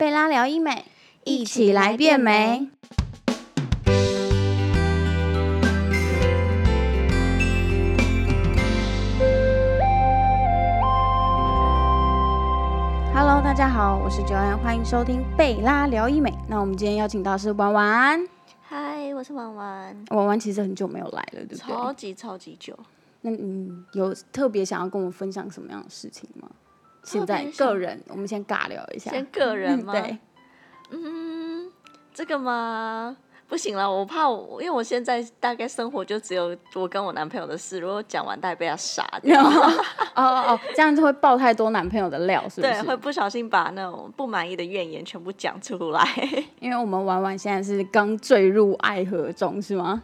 贝拉聊医美，一起来变美。Hello，大家好，我是九安，欢迎收听贝拉聊医美。那我们今天邀请到是婉婉，嗨，我是婉婉，婉婉其实很久没有来了，对不对？超级超级久。那你有特别想要跟我分享什么样的事情吗？现在个人，我们先尬聊一下。先个人吗？对，嗯，这个吗？不行了，我怕我，因为我现在大概生活就只有我跟我男朋友的事，如果讲完，大概被他杀掉。哦哦哦，这样就会爆太多男朋友的料，是不是？对，会不小心把那种不满意的怨言全部讲出来。因为我们婉婉现在是刚坠入爱河中，是吗？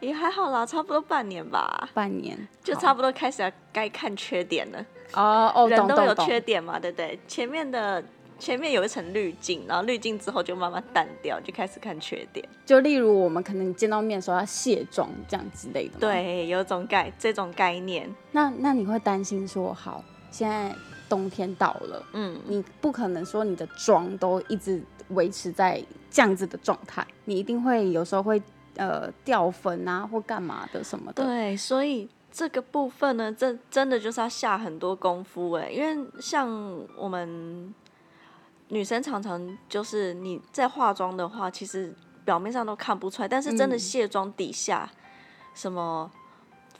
也还好啦，差不多半年吧，半年，就差不多开始要该看缺点了。哦哦，人都有。缺点嘛，对不对？前面的前面有一层滤镜，然后滤镜之后就慢慢淡掉，就开始看缺点。就例如我们可能见到面的时候要卸妆这样之类的。。对，有种概这种概念，那那你会担心说，好，现在冬天到了，嗯，你不可能说你的妆都一直维持在这样子的状态，你一定会有时候会呃掉粉啊或干嘛的什么的。对，所以这个部分呢，真真的就是要下很多功夫哎，因为像我们女生常常就是你在化妆的话，其实表面上都看不出来，但是真的嗯。卸妆底下、什么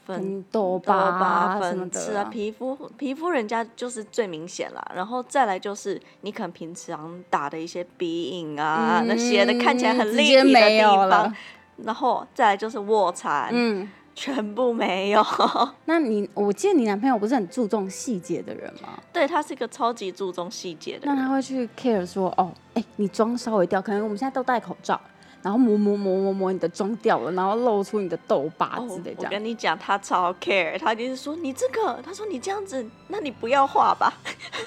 粉跟痘痘疤粉刺啊，皮肤皮肤人家就是最明显啦，然后再来就是你可能平常打的一些鼻影啊、那些的，看起来很立体的地方，然后再来就是卧蚕，嗯。全部没有。那你，我记得你男朋友不是很注重细节的人吗？对他是一个超级注重细节的人那，他会去 care 说，哦，哎、你妆稍微掉，可能我们现在都戴口罩，然后磨磨磨磨磨，你的妆掉了，然后露出你的痘疤哦之类这我样。跟你讲，他超 care，他就是说你这个，他说你这样子，那你不要画吧。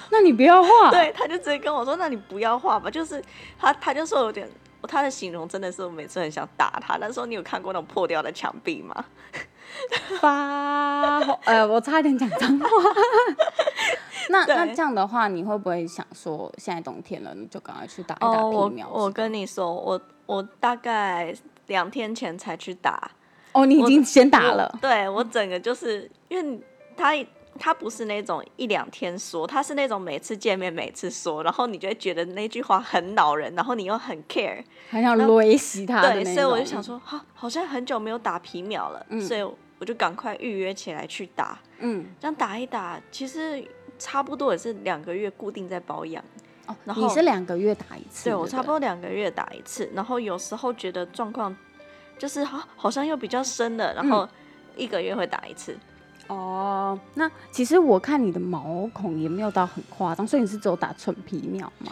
那你不要画，对，他就直接跟我说，那你不要画吧。就是他，他就说有点，他的形容真的是我每次很想打他。他说你有看过那种破掉的墙壁吗？发，呃，我差点讲脏话。那那这样的话，你会不会想说，现在冬天了，你就赶快去打一打哦，我皮苗？我跟你说，我我大概两天前才去打，哦，你已经先打我了，对我整个就是因为他他不是那种一两天说，他是那种每次见面每次说，然后你就会觉得那句话很恼人，然后你又很 care，还想雷死他对，所以我就想说，哈，好像很久没有打皮秒了，所以我就赶快预约起来去打，嗯，这样打一打，其实差不多也是两个月固定在保养。哦，然后你是两个月打一次，对我差不多两个月打一次，然后有时候觉得状况就是好好像又比较深了，然后一个月会打一次。哦，那其实我看你的毛孔也没有到很夸张，所以你是只有打纯皮秒吗？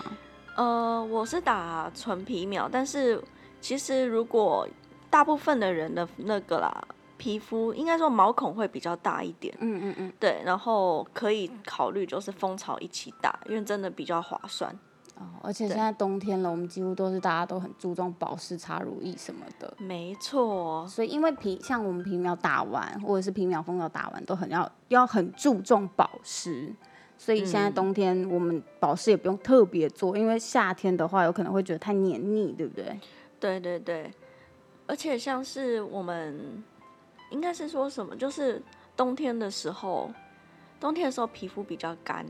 呃，我是打纯皮秒，但是其实如果大部分的人的那个啦，皮肤应该说毛孔会比较大一点，嗯嗯嗯。对，然后可以考虑就是蜂巢一起打，因为真的比较划算。哦，而且现在冬天了，我们几乎都是大家都很注重保湿、擦乳液什么的。没错，所以，因为皮像我们皮秒打完，或者是皮秒、蜂秒打完，都很要要很注重保湿。所以现在嗯冬天我们保湿也不用特别做，因为夏天的话有可能会觉得太黏腻，对不对？对对对，而且像是我们应该是说什么，就是冬天的时候，冬天的时候皮肤比较干，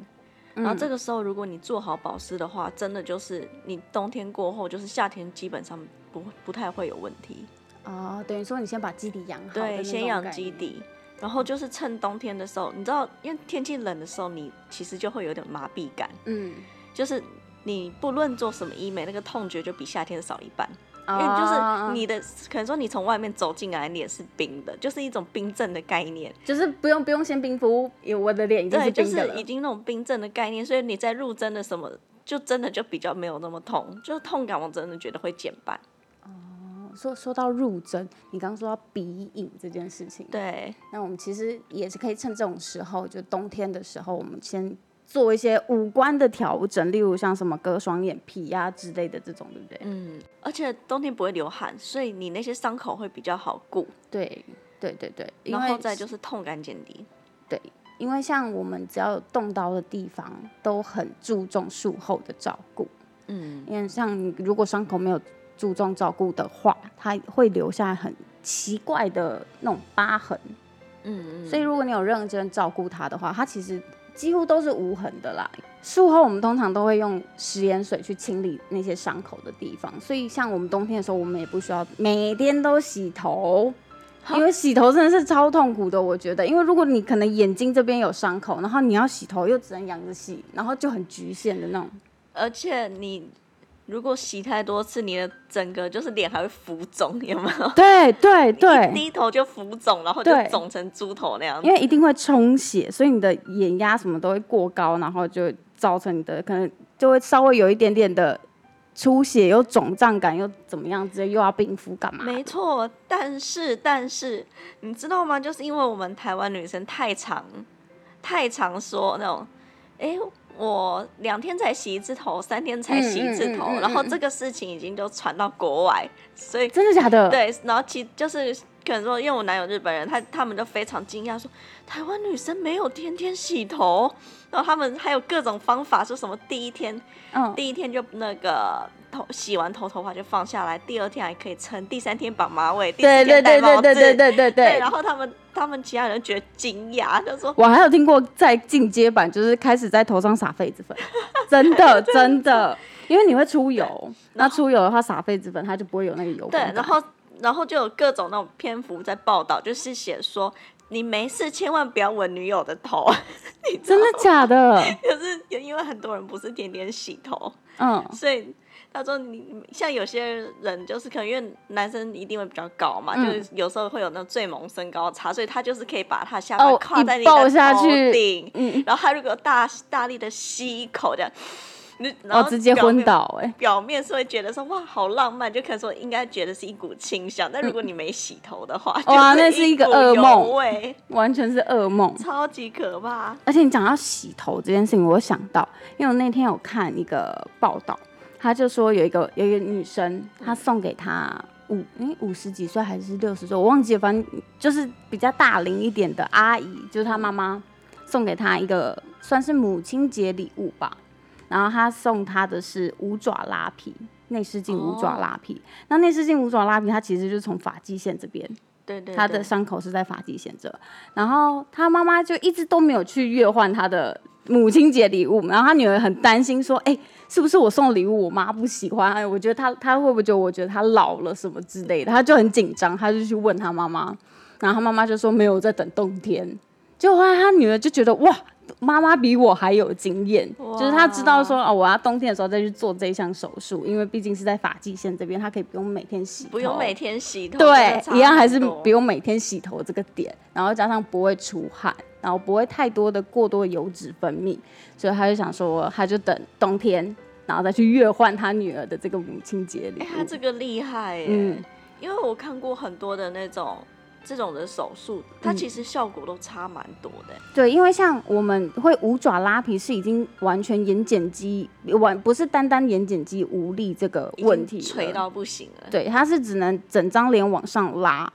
然后这个时候如果你做好保湿的话，真的就是你冬天过后，就是夏天基本上不不太会有问题。哦，等于说你先把基底养好对，先养。基底。然后就是趁冬天的时候，你知道，因为天气冷的时候，你其实就会有点麻痹感，嗯，就是你不论做什么医美，那个痛觉就比夏天少一半。因因为就是你的可能说你从外面走进来，脸是冰的，就是一种冰镇的概念。就是不用不用先冰敷，有我的脸已经对，就冰的了。是已经那种冰镇的概念，所以你在入针的什么，就真的就比较没有那么痛，就是痛感我真的觉得会减半。说说到入针，你刚刚说到鼻影这件事情，对，那我们其实也是可以趁这种时候，就冬天的时候，我们先做一些五官的调整，例如像什么割双眼皮啊之类的这种，对不对？嗯，而且冬天不会流汗，所以你那些伤口会比较好顾，对对对对，然后再就是痛感减低。对，因为像我们只要有动刀的地方，都很注重术后的照顾。嗯，因为像你如果伤口没有注重照顾的话，它会留下很奇怪的那种疤痕。嗯，所以如果你有认真照顾它的话，它其实几乎都是无痕的啦。术后我们通常都会用食盐水去清理那些伤口的地方，所以像我们冬天的时候，我们也不需要每天都洗头，因为洗头真的是超痛苦的。我觉得，因为如果你可能眼睛这边有伤口，然后你要洗头又只能仰着洗，然后就很局限的那种。而且你如果洗太多次，你的整个就是脸还会浮肿，有没有？对对对，低头就浮肿，然后就肿成猪头那样。因为一定会充血，所以你的眼压什么都会过高，然后就造成你的可能就会稍微有一点点的出血，又肿胀感，又怎么样？直接又要冰敷干嘛？没错，但是但是你知道吗？就是因为我们台湾女生太常太常说那种，哎。我两天才洗一次头，三天才洗一次头，然后这个事情已经都传到国外，所以真的假的？对，然后其就是可能说，因为我男友日本人，他他们都非常惊讶，说台湾女生没有天天洗头，然后他们还有各种方法，说什么第一天，嗯，第一天就那个。头洗完头头发就放下来，第二天还可以撑，第三天绑马尾，第四天戴帽子，对对对对对对。然后他们他们其他人觉得惊讶，就说：“我还有听过在进阶版，就是开始在头上撒痱子粉，真的 真的，因为你会出油，那出油的话撒痱子粉，它就不会有那个油。对，然后然后就有各种那种篇幅在报道，就是写说你没事千万不要吻女友的头，真的假的？可是因为很多人不是天天洗头，嗯，所以。他说：“你像有些人，就是可能因为男生一定会比较高嘛，就是有时候会有那种最萌身高差，所以他就是可以把他下巴靠在你的头顶，嗯，然后他如果大大力的吸一口这样，然后直接昏倒，哎，表面是会觉得说哇好浪漫，就可能说应该觉得是一股清香，但如果你没洗头的话，哇，那是一个噩梦，完全是噩梦，超级可怕。而且你讲到洗头这件事情，我想到，因为我那天有看一个报道。”他就说有一个有一个女生，她送给他五诶五十几岁还是六十岁，我忘记了，反正就是比较大龄一点的阿姨，就是他妈妈送给他一个算是母亲节礼物吧。然后他送他的是五爪拉皮内视镜五爪拉皮。那内视镜五爪拉皮，它其实就是从发际线这边，对对，他的伤口是在发际线这。然后他妈妈就一直都没有去越换他的母亲节礼物，然后他女儿很担心说，哎。是不是我送礼物，我妈不喜欢？哎，我觉得她，她会不会觉得我觉得她老了什么之类的？她就很紧张，她就去问她妈妈，然后她妈妈就说没有在等冬天。就后来她女儿就觉得哇，妈妈比我还有经验，就是她知道说哦，我要冬天的时候再去做这项手术，因为毕竟是在发际线这边，她可以不用每天洗，不用每天洗头，对，一样还是不用每天洗头这个点，然后加上不会出汗。然后不会太多的过多油脂分泌，所以他就想说，他就等冬天，然后再去越换他女儿的这个母亲节礼物。他这个厉害，嗯，因为我看过很多的那种这种的手术，它其实效果都差蛮多的。对，因为像我们会五爪拉皮，是已经完全眼睑肌完，不是单单眼睑肌无力这个问题，垂到不行了。对，它是只能整张脸往上拉。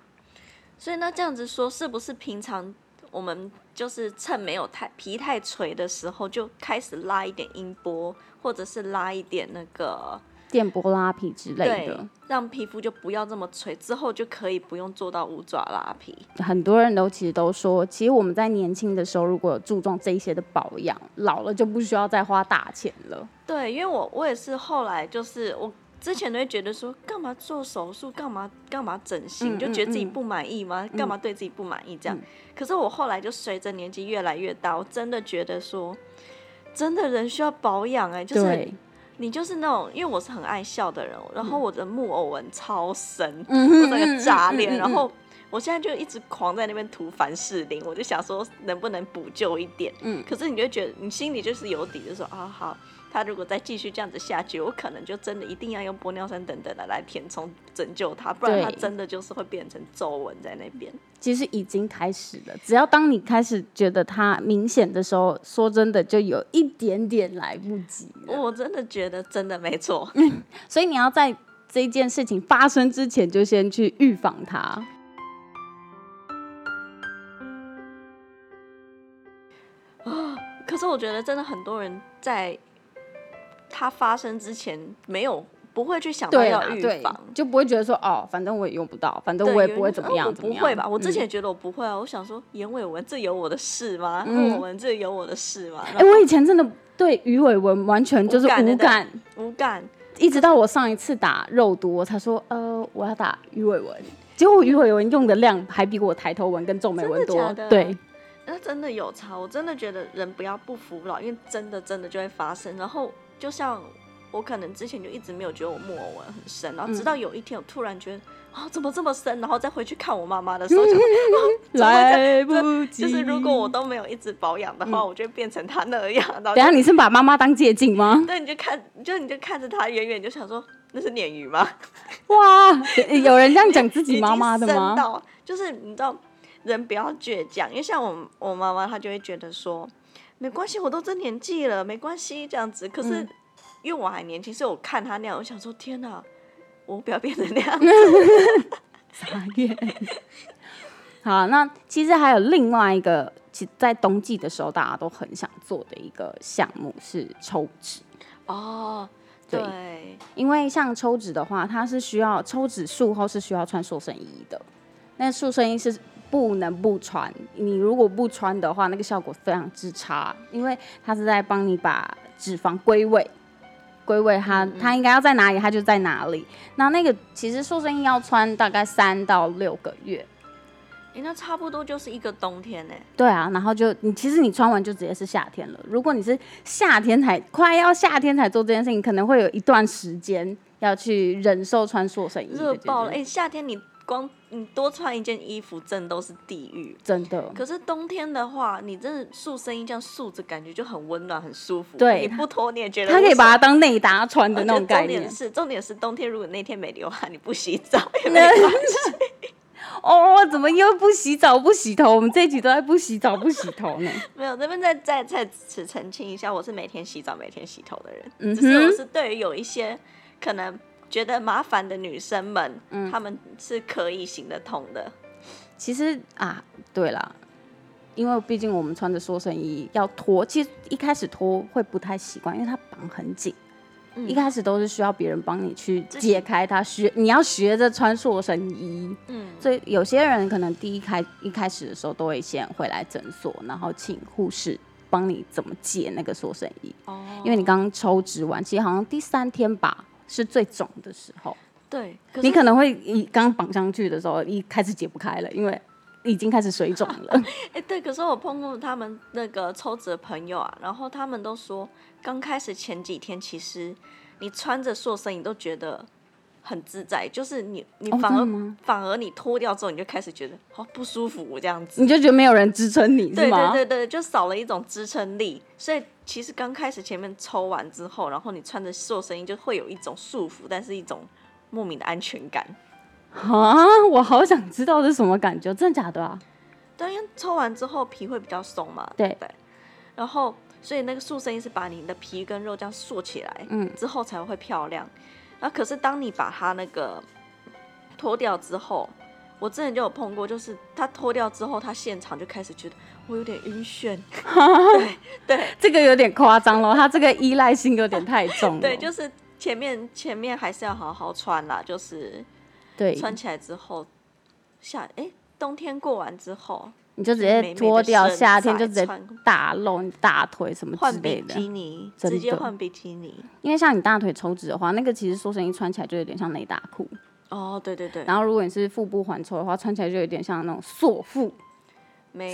所以那这样子说，是不是平常？我们就是趁没有太皮太垂的时候，就开始拉一点音波，或者是拉一点那个电波拉皮之类的，让皮肤就不要这么垂，之后就可以不用做到五爪拉皮。很多人都其实都说，其实我们在年轻的时候如果有注重这一些的保养，老了就不需要再花大钱了。对，因为我我也是后来就是我。之前都会觉得说，干嘛做手术，干嘛干嘛整形，就觉得自己不满意吗？干嘛对自己不满意这样？可是我后来就随着年纪越来越大，我真的觉得说，真的人需要保养哎，就是你就是那种，因为我是很爱笑的人，然后我的木偶纹超深，我那个炸脸，然后我现在就一直狂在那边涂凡士林，我就想说能不能补救一点？嗯，可是你就觉得你心里就是有底，就说啊好。他如果再继续这样子下去，我可能就真的一定要用玻尿酸等等的来填充拯救他，不然他真的就是会变成皱纹在那边。其实已经开始了，只要当你开始觉得它明显的时候，说真的就有一点点来不及。我真的觉得真的没错，所以你要在这件事情发生之前就先去预防它。啊！可是我觉得真的很多人在。它发生之前没有不会去想到要预防，就不会觉得说哦，反正我也用不到，反正我也不会怎么样，不会吧？我之前觉得我不会啊，我想说眼尾纹这有我的事吗？过纹这有我的事吗？哎，我以前真的对鱼尾纹完全就是无感，无感，一直到我上一次打肉毒，我才说呃，我要打鱼尾纹，结果鱼尾纹用的量还比我抬头纹跟皱眉纹多，对。那真的有差，我真的觉得人不要不服老，因为真的真的就会发生。然后就像我可能之前就一直没有觉得我木偶纹很深，然后直到有一天我突然觉得啊怎么这么深，然后再回去看我妈妈的时候，就 来不及。就是如果我都没有一直保养的话，我就变成她那样。等下你是把妈妈当借镜吗？对，你就看，就你就看着她远远就想说那是鲶鱼吗？哇，有人这样讲自己妈妈的吗？就是你知道。人不要倔强，因为像我我妈妈，她就会觉得说，没关系，我都这年纪了，没关系这样子。可是因为我还年轻，所以我看他那样，我想说，天哪，我不要变成那样子。傻眼。好，那其实还有另外一个，其在冬季的时候大家都很想做的一个项目是抽脂。哦，对，因为像抽脂的话，它是需要抽脂术后是需要穿塑身衣的，那塑身衣是。不能不穿，你如果不穿的话，那个效果非常之差，因为它是在帮你把脂肪归位，归位它它应该要在哪里，它就在哪里。那那个其实塑身衣要穿大概三到六个月，哎，那差不多就是一个冬天呢。对啊，然后就你其实你穿完就直接是夏天了。如果你是夏天才快要夏天才做这件事情，可能会有一段时间要去忍受穿塑身衣，热爆了。哎，夏天你。光你多穿一件衣服，真的都是地狱，真的。可是冬天的话，你真的束身衣这样束着，感觉就很温暖，很舒服。对，你不脱你也觉得。它可以把它当内搭穿的那种概念。重点是，重点是冬天如果那天没流汗，你不洗澡也 没关系。哦，怎么又不洗澡不洗头？我们这一集都在不洗澡不洗头呢。没有，这边再再再次澄清一下，我是每天洗澡每天洗头的人。嗯只是我是对于有一些可能。觉得麻烦的女生们，嗯，她们是可以行得通的。其实啊，对了，因为毕竟我们穿着塑身衣要脱，其实一开始脱会不太习惯，因为它绑很紧。一开始都是需要别人帮你去解开它，学你要学着穿塑身衣。嗯，所以有些人可能第一开一开始的时候都会先回来诊所，然后请护士帮你怎么解那个塑身衣。哦，因为你刚刚抽脂完，其实好像第三天吧。是最肿的时候，对，你可能会一刚绑上去的时候，一开始解不开了，因为已经开始水肿了。哎，对，可是我碰过他们那个抽脂的朋友啊，然后他们都说，刚开始前几天，其实你穿着塑身，你都觉得。很自在，就是你，你反而反而你脱掉之后，你就开始觉得好不舒服这样子。你就觉得没有人支撑你，对对对对，就少了一种支撑力。所以其实刚开始前面抽完之后，然后你穿着塑身衣，就会有一种束缚，但是一种莫名的安全感。啊，我好想知道是什么感觉，真的假的啊？对，因为抽完之后皮会比较松嘛。对对。然后，所以那个塑身衣是把你的皮跟肉这样塑起来，嗯，之后才会漂亮。那可是当你把它那个脱掉之后，我之前就有碰过，就是它脱掉之后，它现场就开始觉得我有点晕眩。对对，这个有点夸张了，他这个依赖性有点太重。对，就是前面前面还是要好好穿啦，就是对穿起来之后，夏哎冬天过完之后。你就直接脱掉，夏天就直接大露你大腿什么之类的，直接换比基尼。因为像你大腿抽脂的话，那个其实塑身衣穿起来就有点像内搭裤。哦，对对对。然后如果你是腹部环抽的话，穿起来就有点像那种塑腹、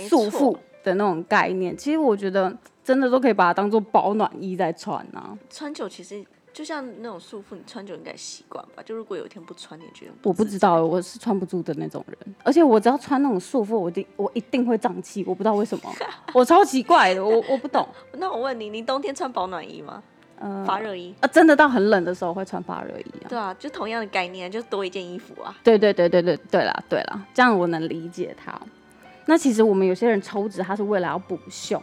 束缚的那种概念。其实我觉得真的都可以把它当做保暖衣在穿啊。穿久其实。就像那种束缚，你穿久应该习惯吧？就如果有一天不穿，你觉得？我不知道，我是穿不住的那种人。而且我只要穿那种束缚，我定我一定会胀气。我不知道为什么，我超奇怪的，我我不懂。那我问你，你冬天穿保暖衣吗？呃，发热衣啊，真的到很冷的时候会穿发热衣啊。对啊，就同样的概念，就多一件衣服啊。对对对对对对啦对啦，这样我能理解他。那其实我们有些人抽脂，他是为了要补胸。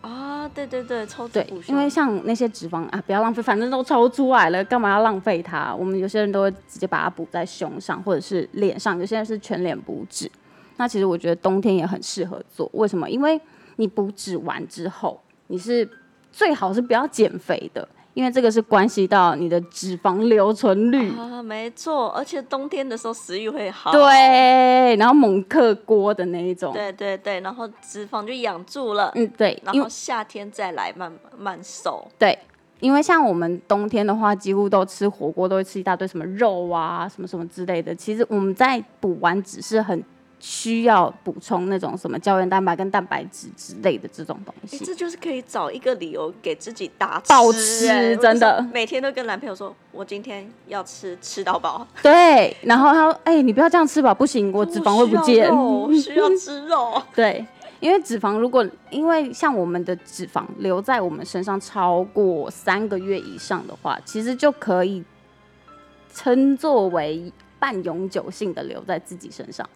啊，对对对，抽脂因为像那些脂肪啊，不要浪费，反正都抽出来了，干嘛要浪费它？我们有些人都会直接把它补在胸上或者是脸上，有些人是全脸补脂。那其实我觉得冬天也很适合做，为什么？因为你补脂完之后，你是最好是不要减肥的，因为这个是关系到你的脂肪留存率。啊，没错，而且冬天的时候食欲会好，对，然后猛克锅的那一种，对对对，然后脂肪就养住了，嗯对，然后夏天再来慢慢瘦，对，因为像我们冬天的话，几乎都吃火锅，都会吃一大堆什么肉啊，什么什么之类的，其实我们在补完只是很。需要补充那种什么胶原蛋白跟蛋白质之类的这种东西，这就是可以找一个理由给自己大吃，真的，每天都跟男朋友说，我今天要吃吃到饱。对，然后他说，哎，你不要这样吃吧，不行，我脂肪会不见，需要吃肉。对，因为脂肪如果因为像我们的脂肪留在我们身上超过三个月以上的话，其实就可以称作为半永久性的留在自己身上。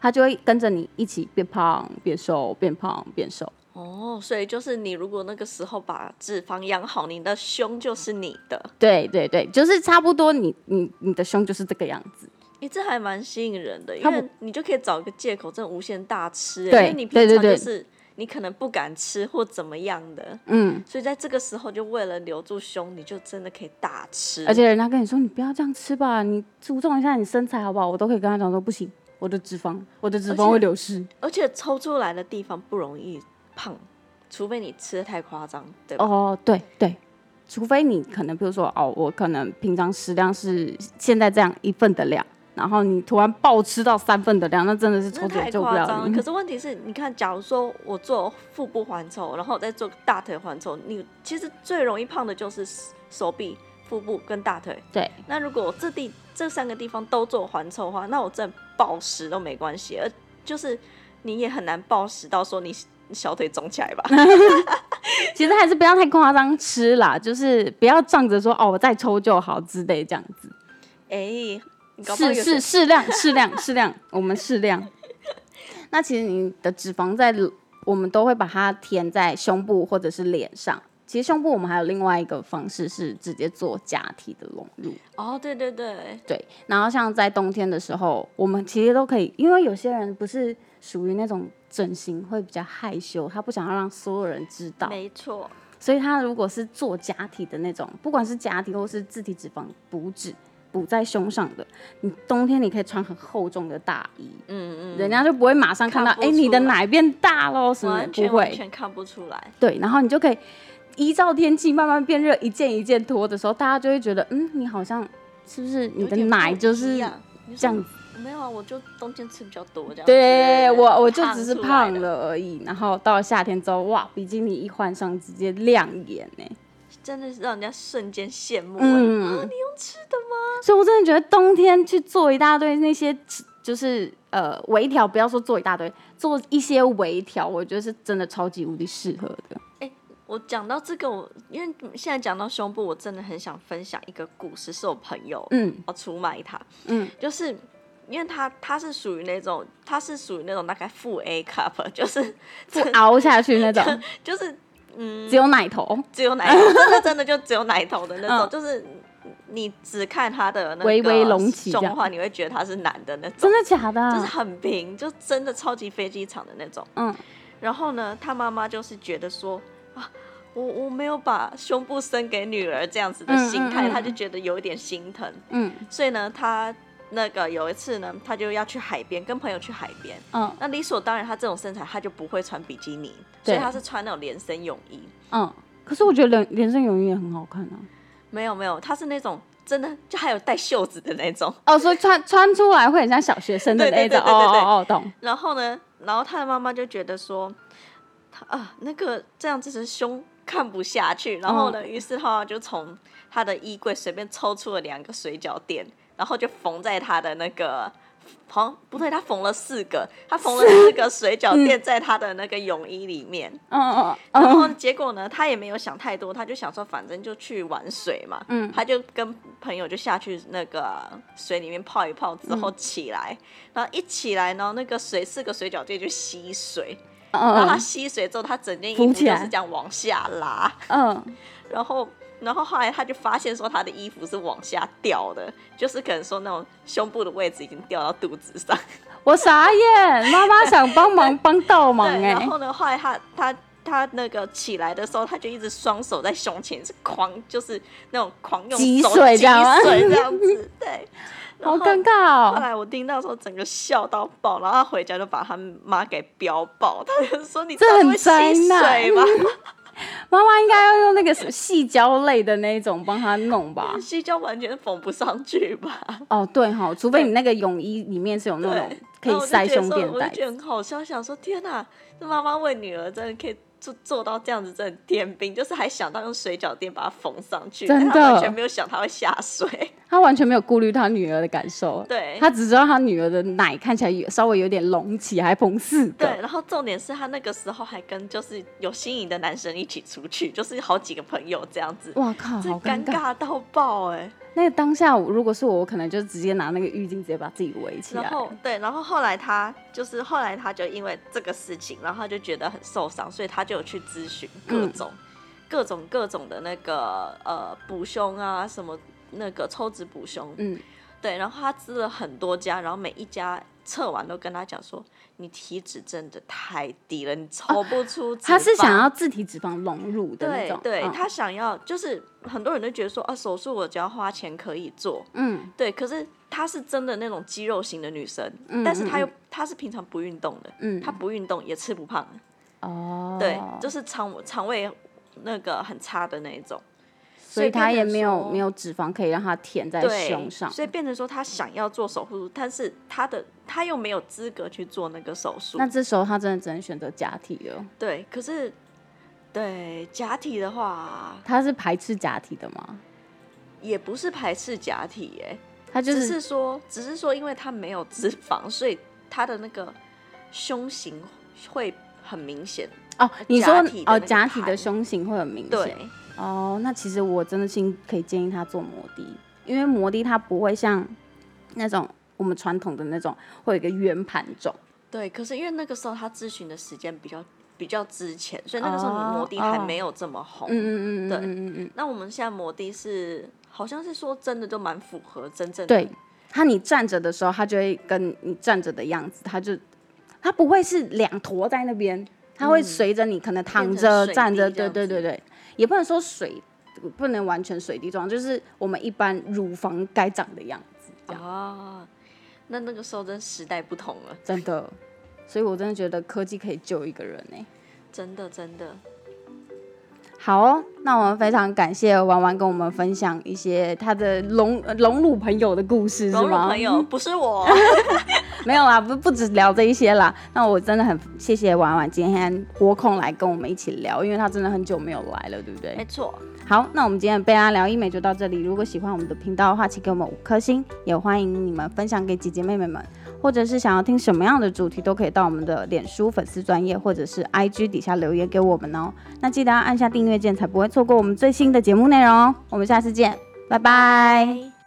他就会跟着你一起变胖、变瘦、变胖、变瘦。哦，所以就是你如果那个时候把脂肪养好，你的胸就是你的。对对对，就是差不多，你你你的胸就是这个样子。你这还蛮吸引人的，因为你就可以找一个借口，真的无限大吃。因为你平常就是你可能不敢吃或怎么样的，嗯，所以在这个时候就为了留住胸，你就真的可以大吃。而且人家跟你说你不要这样吃吧，你注重一下你身材好不好？我都可以跟他讲说不行。我的脂肪，我的脂肪会流失，而且抽出来的地方不容易胖，除非你吃的太夸张，对吧？哦，对对，除非你可能，比如说，哦，我可能平常食量是现在这样一份的量，然后你突然暴吃到三份的量，那真的是抽太夸张。可 是问题是，你看，假如说我做腹部环抽，然后再做大腿环抽，你其实最容易胖的就是手臂。腹部跟大腿，对。那如果这地这三个地方都做环抽的话，那我真暴食都没关系，而就是你也很难暴食到说你小腿肿起来吧。其实还是不要太夸张吃啦，就是不要仗着说哦我再抽就好之类这样子。哎，适适适量适量适量，我们适量。那其实你的脂肪在我们都会把它填在胸部或者是脸上。其实胸部我们还有另外一个方式是直接做假体的隆乳哦，对对对对。然后像在冬天的时候，我们其实都可以，因为有些人不是属于那种整形会比较害羞，他不想要让所有人知道。没错。所以他如果是做假体的那种，不管是假体或是自体脂肪补脂补在胸上的，你冬天你可以穿很厚重的大衣，嗯嗯，人家就不会马上看到，哎，你的奶变大喽什么，不会，完全看不出来。对，然后你就可以。依照天气慢慢变热，一件一件脱的时候，大家就会觉得，嗯，你好像是不是你的奶就是这样子？没有啊，我就冬天吃比较多这样。对 我，我就只是胖了而已。然后到了夏天之后，哇，比基尼一换上，直接亮眼呢，真的是让人家瞬间羡慕。嗯，啊，你用吃的吗？所以我真的觉得冬天去做一大堆那些，就是呃微调，不要说做一大堆，做一些微调，我觉得是真的超级无敌适合的。我讲到这个，我因为现在讲到胸部，我真的很想分享一个故事，是我朋友，嗯，要出卖他，嗯，就是因为他他是属于那种，他是属于那种大概负 A cup，就是熬下去那种，就是嗯，只有奶头，只有奶头，真的 真的就只有奶头的那种，就是你只看他的那个胸的话，你会觉得他是男的那种，真的假的？就是很平，就真的超级飞机场的那种，嗯，然后呢，他妈妈就是觉得说。我我没有把胸部伸给女儿这样子的心态，他就觉得有一点心疼。嗯，所以呢，他那个有一次呢，他就要去海边，跟朋友去海边。嗯，那理所当然，他这种身材他就不会穿比基尼，所以他是穿那种连身泳衣。嗯，可是我觉得连连身泳衣也很好看啊。没有没有，他是那种真的就还有带袖子的那种。哦，所以穿穿出来会很像小学生的那种。哦哦哦，懂。然后呢，然后他的妈妈就觉得说。啊，那个这样子的胸看不下去，然后呢，于是他就从他的衣柜随便抽出了两个水饺垫，然后就缝在他的那个，好不对，他缝了四个，他缝了四个水饺垫在他的那个泳衣里面。嗯嗯。然后结果呢，他也没有想太多，他就想说，反正就去玩水嘛。嗯。他就跟朋友就下去那个水里面泡一泡，之后起来，然后一起来呢，那个水四个水饺垫就吸水。然后他吸水之后，他整件衣服都是这样往下拉。嗯，然后，然后后来他就发现说，他的衣服是往下掉的，就是可能说那种胸部的位置已经掉到肚子上。我傻眼，妈妈想帮忙 帮倒忙哎。然后呢，后来他他他那个起来的时候，他就一直双手在胸前是狂，就是那种狂用手挤水这样这样子，对。好尴尬哦！后来我听到说，整个笑到爆，然后他回家就把他妈给飙爆，他就说：“你这很灾难吗？” 妈妈应该要用那个细胶类的那种帮他弄吧？细胶完全缝不上去吧？哦，对哈，除非你那个泳衣里面是有那种可以塞胸垫带。我觉得很好笑，想说天哪，这妈妈为女儿真的可以。做做到这样子，真的天兵，就是还想到用水饺垫把它缝上去，真的完全没有想他会下水，他完全没有顾虑他女儿的感受，对他只知道他女儿的奶看起来稍微有点隆起，还膨四个，对，然后重点是他那个时候还跟就是有心仪的男生一起出去，就是好几个朋友这样子，哇靠，好尴尬到爆哎。那个当下，如果是我，我可能就直接拿那个浴巾，直接把自己围起来。然后对，然后后来他就是后来他就因为这个事情，然后他就觉得很受伤，所以他就有去咨询各种各种各种的那个呃补胸啊，什么那个抽脂补胸，嗯，对，然后他咨了很多家，然后每一家测完都跟他讲说。你体脂真的太低了，你抽不出。他是想要自体脂肪融入的那种。对，他想要就是很多人都觉得说啊，手术我只要花钱可以做。嗯。对，可是她是真的那种肌肉型的女生，但是她又她是平常不运动的，嗯，她不运动也吃不胖。哦。对，就是肠肠胃那个很差的那一种。所以他也没有没有脂肪可以让他填在胸上，所以变成说他想要做手术，但是他的他又没有资格去做那个手术。那这时候他真的只能选择假体了。对，可是对假体的话，他是排斥假体的吗？也不是排斥假体，哎，他就是说，只是说，因为他没有脂肪，所以他的那个胸型会很明显。哦，你说哦，假体的胸型会很明显。对。哦，那其实我真的心可以建议他做摩的，因为摩的它不会像那种我们传统的那种会有一个圆盘肿。对，可是因为那个时候他咨询的时间比较比较之前，所以那个时候摩的还没有这么红。嗯嗯嗯对，嗯嗯嗯。那我们现在摩的是好像是说真的就蛮符合真正。对，他你站着的时候，他就会跟你站着的样子，他就他不会是两坨在那边，他会随着你可能躺着站着，对对对对。也不能说水不能完全水滴状，就是我们一般乳房该长的样子。哦，那那个时候真时代不同了，真的。所以我真的觉得科技可以救一个人呢，真的真的。好哦，那我们非常感谢婉婉跟我们分享一些她的隆隆乳朋友的故事，是吗？朋友不是我，没有啦，不不止聊这一些啦。那我真的很谢谢婉婉今天拨空来跟我们一起聊，因为她真的很久没有来了，对不对？没错。好，那我们今天贝拉聊医美就到这里。如果喜欢我们的频道的话，请给我们五颗星，也欢迎你们分享给姐姐妹妹们。或者是想要听什么样的主题，都可以到我们的脸书粉丝专业或者是 IG 底下留言给我们哦。那记得要按下订阅键，才不会错过我们最新的节目内容哦。我们下次见，拜拜。